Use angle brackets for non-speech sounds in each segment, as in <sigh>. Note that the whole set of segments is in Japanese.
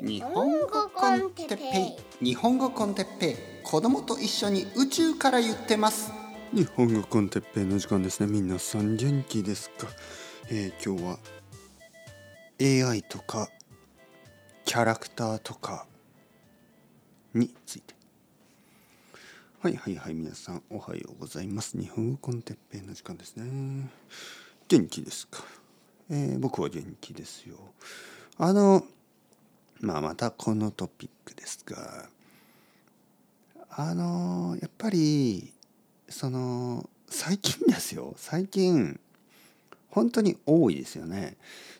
日本語コンテッペイ。日本語コンテッペイ。子供と一緒に宇宙から言ってます。日本語コンテッペイの時間ですね。皆さん元気ですか、えー、今日は AI とかキャラクターとかについて。はいはいはい皆さんおはようございます。日本語コンテッペイの時間ですね。元気ですか、えー、僕は元気ですよ。あのまあまたこのトピックですがあのやっぱりその最近ですよ。最近本当に多いですよね。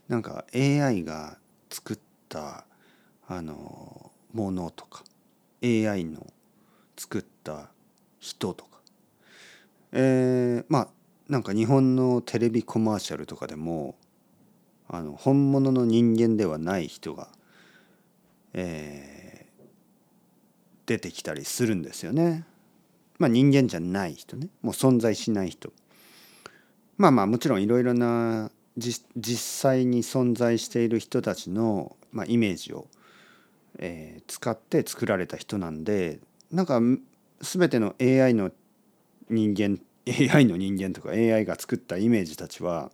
なんか AI が作ったあのものとか AI の作った人とか。えー、まあなんか日本のテレビコマーシャルとかでもあの本物の人間ではない人がえー、出てきたりするんですよね。まあ人間じゃない人ねもう存在しない人。まあまあもちろんいろいろな実際に存在している人たちの、まあ、イメージを、えー、使って作られた人なんでなんか全ての AI の人間 AI の人間とか AI が作ったイメージたちは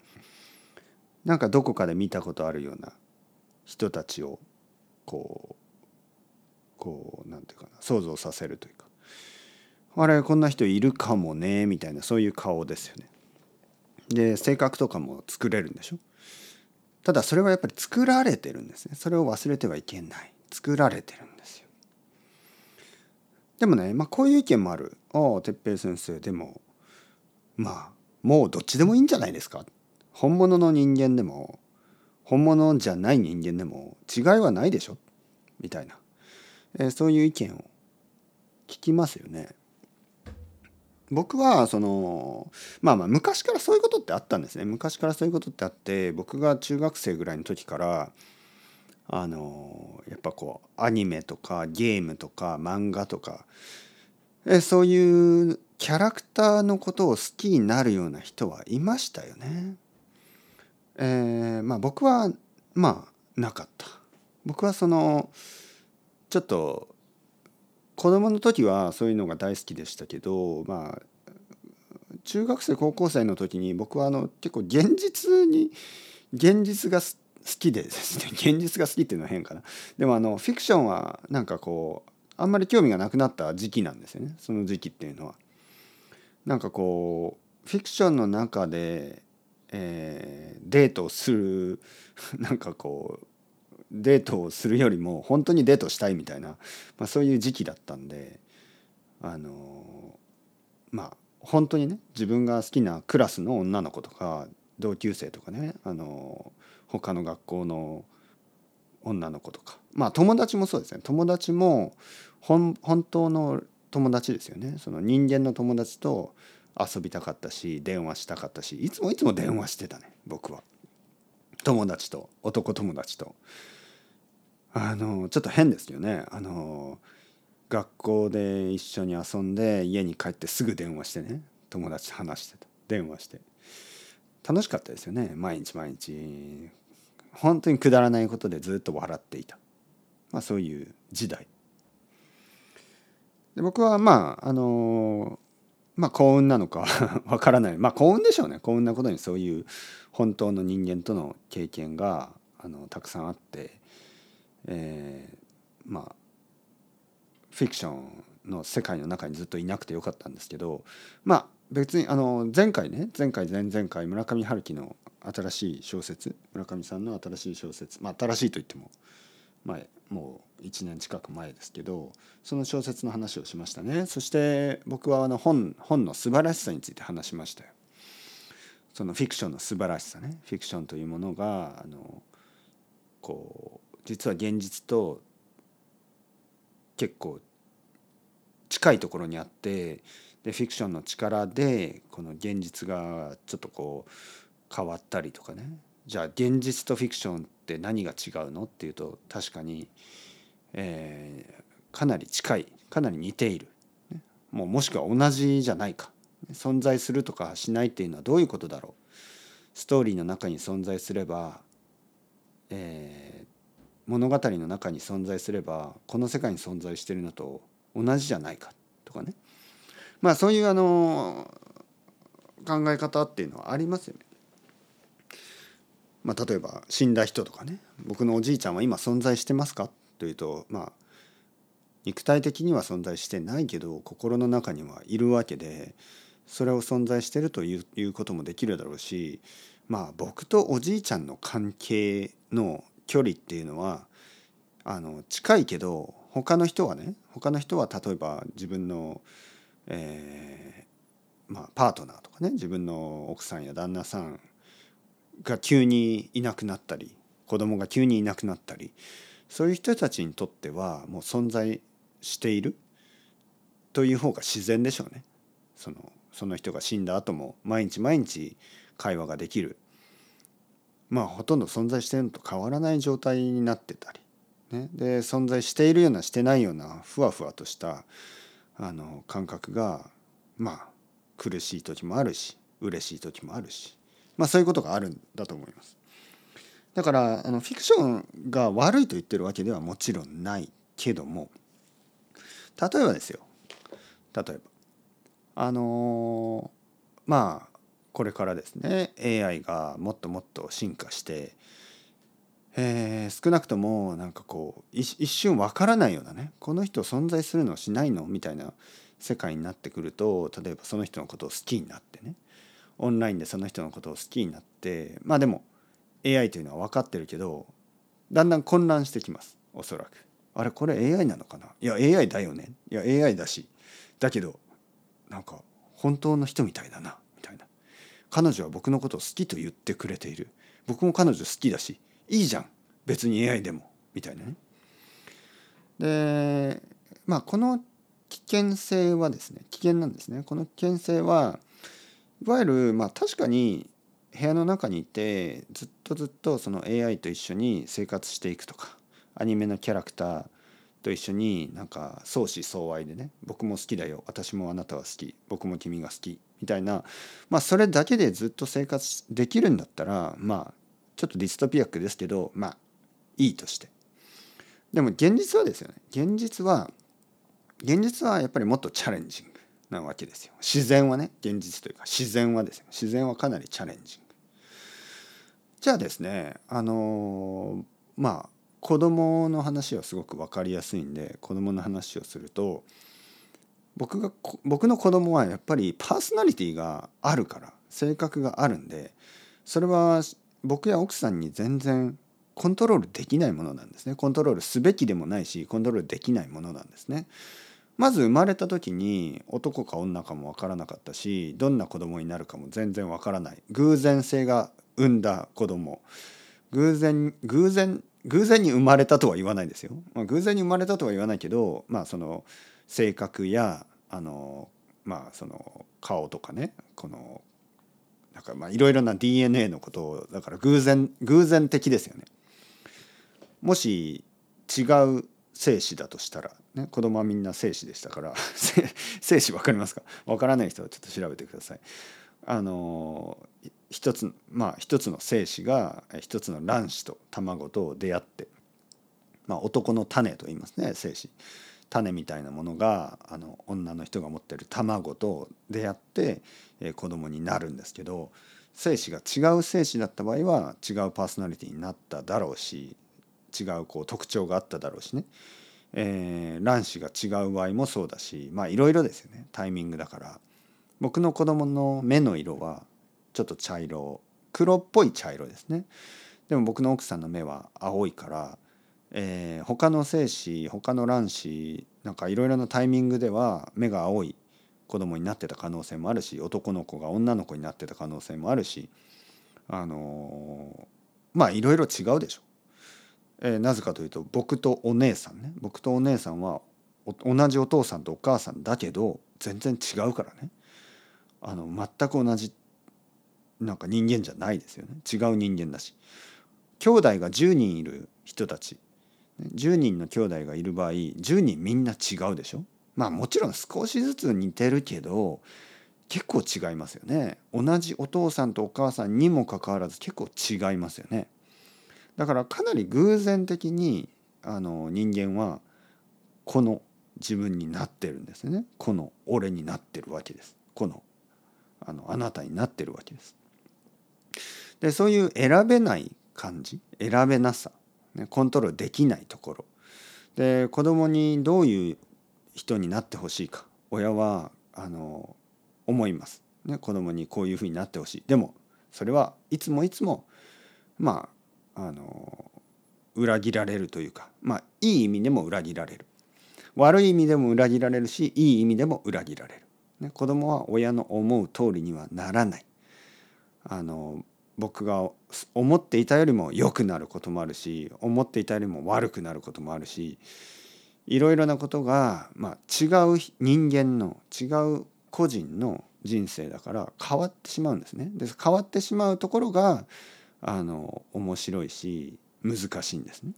なんかどこかで見たことあるような人たちをこうこうなんていうかな想像させるというか。あれこんな人いるかもねみたいなそういう顔ですよね。で性格とかも作れるんでしょ。ただそれはやっぱり作られてるんですね。それを忘れてはいけない。作られてるんですよ。でもねまあこういう意見もある。ああ哲平先生でもまあもうどっちでもいいんじゃないですか。本物の人間でも本物じゃない人間でも違いはないでしょ？みたいな、えー、そういう意見を聞きますよね。僕はそのまあまあ昔からそういうことってあったんですね昔からそういうことってあって僕が中学生ぐらいの時からあのやっぱこうアニメとかゲームとか漫画とかえそういうキャラクターのことを好きになるような人はいましたよね。えー、まあ僕はまあなかった。僕はそのちょっと子供の時はそういうのが大好きでしたけどまあ中学生高校生の時に僕はあの結構現実に現実が好きでですね。<laughs> 現実が好きっていうのは変かな。でもあのフィクションはなんかこうあんまり興味がなくなった時期なんですよね。その時期っていうのは。なんかこうフィクションの中でえー、デートをする <laughs> なんかこうデートをするよりも本当にデートしたいみたいな、まあ、そういう時期だったんであのまあ本当にね自分が好きなクラスの女の子とか同級生とかねあの他の学校の女の子とかまあ友達もそうですね。友達も本当の友達ですよね。その人間の友達と遊びたかったし電話したかったしいつもいつも電話してたね僕は。友達と男友達と。あのちょっと変ですよね。あの学校で一緒に遊んで家に帰ってすぐ電話してね。友達と話してた。電話して。楽しかったですよね。毎日毎日。本当にくだらないことでずっと笑っていた、まあ、そういう時代。で僕はまああのまあ幸運なのか <laughs> わからない。まあ幸運でしょうね。幸運なことにそういう本当の人間との経験があのたくさんあって、えー、まあフィクションの世界の中にずっといなくてよかったんですけどまあ別にあの前回ね前回前々回村上春樹の新しい小説村上さんの新しい小説まあ新しいと言っても前もう1年近く前ですけどその小説の話をしましたね。そして僕はあの本本の素晴らしさについて話しましたよ。そのフィクションの素晴らしさね。フィクションというものがあのこう実は現実と結構近いところにあってでフィクションの力でこの現実がちょっとこう変わったりとかね。じゃあ現実とフィクションって何が違うのっていうと確かに、えー、かなり近いかなり似ている。もうもしくは同じじゃないか。存在するとかしないっていうのはどういうことだろう。ストーリーの中に存在すれば、え物語の中に存在すればこの世界に存在してるのと同じじゃないか。とかね。まあそういうあの考え方っていうのはありますよね。まあ、例えば死んだ人とかね僕のおじいちゃんは今存在してますかというとまあ肉体的には存在してないけど心の中にはいるわけでそれを存在してるということもできるだろうしまあ僕とおじいちゃんの関係の距離っていうのはあの近いけど他の人はね他の人は例えば自分の、えーまあ、パートナーとかね自分の奥さんや旦那さんが急にいなくなったり子供が急にいなくなったりそういう人たちにとってはもう存在しているという方が自然でしょうね。そのその人が死んだ後も毎日毎日会話ができる。まあほとんど存在しているのと変わらない状態になってたり、ね、で存在しているようなしてないようなふわふわとしたあの感覚がまあ苦しい時もあるし嬉しい時もあるし。まあそういうことがあるんだと思います。だからあのフィクションが悪いと言ってるわけではもちろんないけども例えばですよ。例えば。あのー、まあこれからですね AI がもっともっと進化して、えー、少なくともなんかこう一瞬わからないようなねこの人存在するのしないのみたいな世界になってくると例えばその人のことを好きになってね。オンラインでその人のことを好きになってまあでも AI というのは分かってるけどだんだん混乱してきますおそらく。あれこれ AI なのかな？いや AI だよね。いや AI だし。だけどなんか本当の人みたいだなみたいな。彼女は僕のことを好きと言ってくれている。僕も彼女好きだしいいじゃん。別に AI でもみたいなね。でまあこの危険性はですね危険なんですね。この危険性はいわゆるまあ確かに部屋の中にいてずっとずっとその AI と一緒に生活していくとかアニメのキャラクターと一緒になんか相思相愛でね僕も好きだよ私もあなたは好き僕も君が好きみたいなまあそれだけでずっと生活できるんだったらまあちょっとディストピアックですけどまあいいとして。でも現実はですよね。現実は現実はやっぱりもっとチャレンジング。なわけですよ。自然はね現実というか自然はですよ自然はかなりチャレンジング。じゃあですねあのまあ子供の話はすごく分かりやすいんで子供の話をすると僕が僕の子供はやっぱりパーソナリティがあるから性格があるんでそれは僕や奥さんに全然コントロールできないものなんですね。コントロールすべきでもないしコントロールできないものなんですね。まず生まれた時に男か女かも分からなかったしどんな子供になるかも全然分からない偶然性が生んだ子供偶然偶然偶然に生まれたとは言わないですよ。まあ、偶然に生まれたとは言わないけど、まあ、その性格やあの、まあ、その顔とかねこのなんかまあいろいろな DNA のことをだから偶然偶然的ですよね。もし違う精子だとしたら、ね、子供はみんな精子でしたから精子分かりますか？分からない人はちょっと調べてください。あの一つまあ一つの精子が一つの卵子と卵と出会って、まあ、男の種と言いますね精子種みたいなものがあの女の人が持ってる卵と出会って、えー、子供になるんですけど精子が違う精子だった場合は違うパーソナリティになっただろうし違うこう特徴があっただろうしね、えー、卵子が違う場合もそうだしまあいろいろですよね。タイミングだから。僕の子供の目の色はちょっと茶色。黒っぽい茶色ですね。でも僕の奥さんの目は青いから、えー、他の精子他の卵子なんかいろいろなタイミングでは目が青い子供になってた可能性もあるし男の子が女の子になってた可能性もあるしあのー、まあいろいろ違うでしょ。えー、なぜかというと僕とお姉さんね。僕とお姉さんは同じお父さんとお母さんだけど全然違うからね。あの全く同じなんか人間じゃないですよね。違う人間だし。兄弟が10人いる人たち。10人の兄弟がいる場合10人みんな違うでしょ。まあもちろん少しずつ似てるけど結構違いますよね。同じお父さんとお母さんにもかかわらず結構違いますよね。だからかなり偶然的にあの人間はこの自分になってるんですね。この俺になってるわけです。このあのあなたになってるわけです。でそういう選べない感じ選べなさ、ね、コントロールできないところ。で子供にどういう人になってほしいか親はあの思います、ね、子供にこういうふうになってほしい。でもそれはいつもいつもまああの裏切られるというかまあいい意味でも裏切られる。悪い意味でも裏切られるしいい意味でも裏切られる、ね、子供は親の思う通りにはならない。あの僕が思っていたよりも良くなることもあるし思っていたよりも悪くなることもあるしいろいろなことが、まあ、違う人間の違う個人の人生だから変わってしまうんですね。で変わってしまうところがあの面白いし難しいんですね。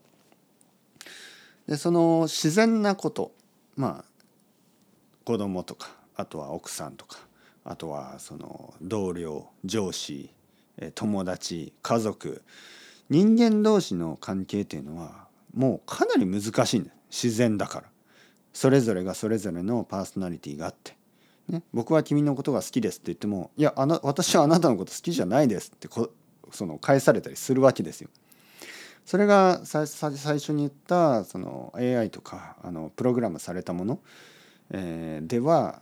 でその自然なことまあ子供とかあとは奥さんとかあとはその同僚上司友達家族人間同士の関係っていうのはもうかなり難しいんです自然だから。それぞれがそれぞれのパーソナリティがあって、ね、僕は君のことが好きですって言ってもいやあな私はあなたのこと好きじゃないですってこその返されたりするわけですよ。それが最初に言ったその AI とかあのプログラムされたもの、えー、では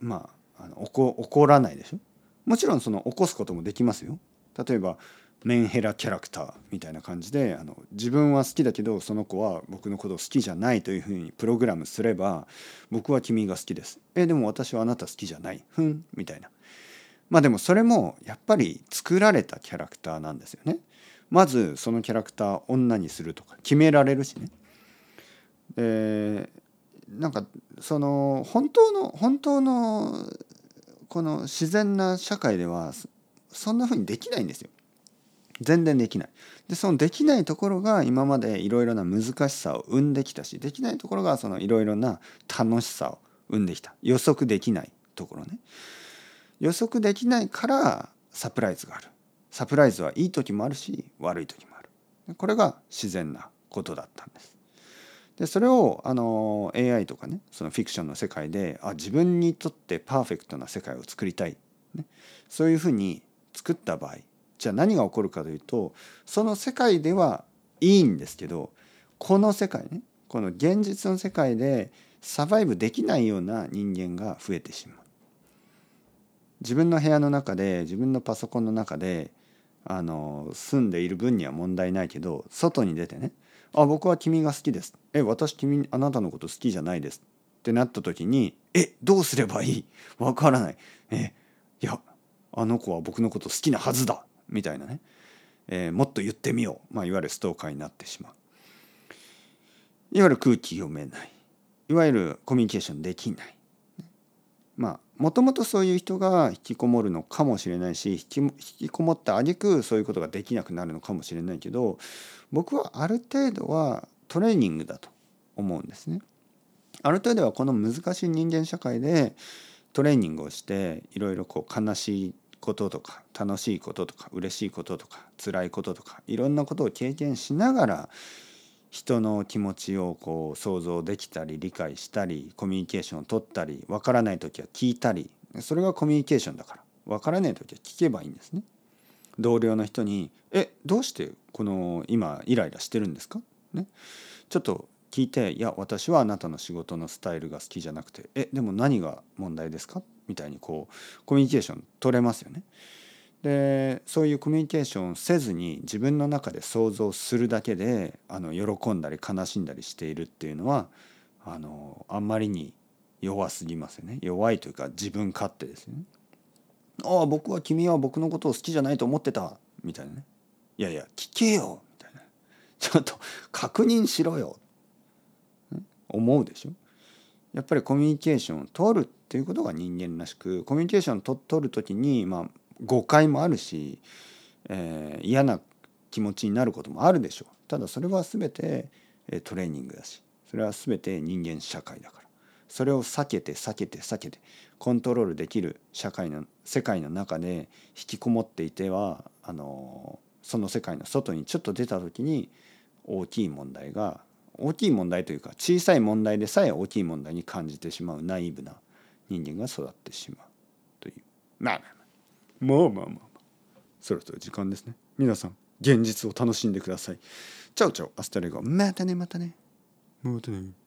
まああの起こ起こらないでしょ。もちろんその起こすこともできますよ。例えばメンヘラキャラクターみたいな感じであの自分は好きだけどその子は僕のことを好きじゃないというふうにプログラムすれば僕は君が好きですえでも私はあなた好きじゃないふんみたいなまあでもそれもやっぱり作られたキャラクターなんですよねまずそのキャラクター女にするとか決められるしねでなんかその本当の本当のこの自然な社会ではそんな風にできないんですよ。全然できない。でそのできないところが今までいろいろな難しさを生んできたしできないところがそのいろいろな楽しさを生んできた予測できないところね。予測できないからサプライズがある。サプライズはいい時もあるし悪い時もある。これが自然なことだったんです。でそれをあの AI とかねそのフィクションの世界であ自分にとってパーフェクトな世界を作りたい、ね、そういうふうに作った場合じゃあ何が起こるかというとその世界ではいいんですけどこの世界ねこの現実の世界でサバイブできないような人間が増えてしまう。自分の部屋の中で自分のパソコンの中であの住んでいる分には問題ないけど外に出てねあ僕は君が好きですえ私君あなたのこと好きじゃないですってなった時にえどうすればいい？わからないえいやあの子は僕のこと好きなはずだみたいなね、えー、もっと言ってみよう、まあ、いわゆるストーカーになってしまう。いわゆる空気読めない。いわゆるコミュニケーションできない。まあもともとそういう人が引きこもるのかもしれないし引き引きこもった挙句そういうことができなくなるのかもしれないけど僕はある程度はトレーニングだと思うんですね。ある程度はこの難しい人間社会でトレーニングをしていろいろこう悲しいこととか楽しいこととか嬉しいこととか辛いこととかいろんなことを経験しながら人の気持ちをこう想像できたり理解したりコミュニケーションを取ったり分からない時は聞いたりそれがコミュニケーションだから分からない時は聞けばいいんですね。同僚の人に「えどうしてこの今イライラしてるんですか?」ねちょっと聞いて「いや私はあなたの仕事のスタイルが好きじゃなくてえでも何が問題ですか?」みたいにこうコミュニケーション取れますよね。でそういうコミュニケーションをせずに自分の中で想像するだけであの喜んだり悲しんだりしているっていうのはあのあんまりに弱すぎますよね。弱いというか自分勝手ですよね。ああ僕は君は僕のことを好きじゃないと思ってたみたいなねいやいや聞けよみたいな。ちょっと確認しろよ。思うでしょ。やっぱりコミュニケーションを取るっていうことが人間らしくコミュニケーションを取る時にまあ誤解もあるし、えー、嫌な気持ちになることもあるでしょう。ただそれは全てトレーニングだし。それは全て人間社会だから。それを避けて避けて避けてコントロールできる社会の世界の中で引きこもっていてはあのその世界の外にちょっと出た時に大きい問題が大きい問題というか小さい問題でさえ大きい問題に感じてしまうナイーブな人間が育ってしまうという。まあ。まあまあまあまあ。そろそろ時間ですね。皆さん現実を楽しんでください。チャオチャオアスタレゴ。またねまたね。またね。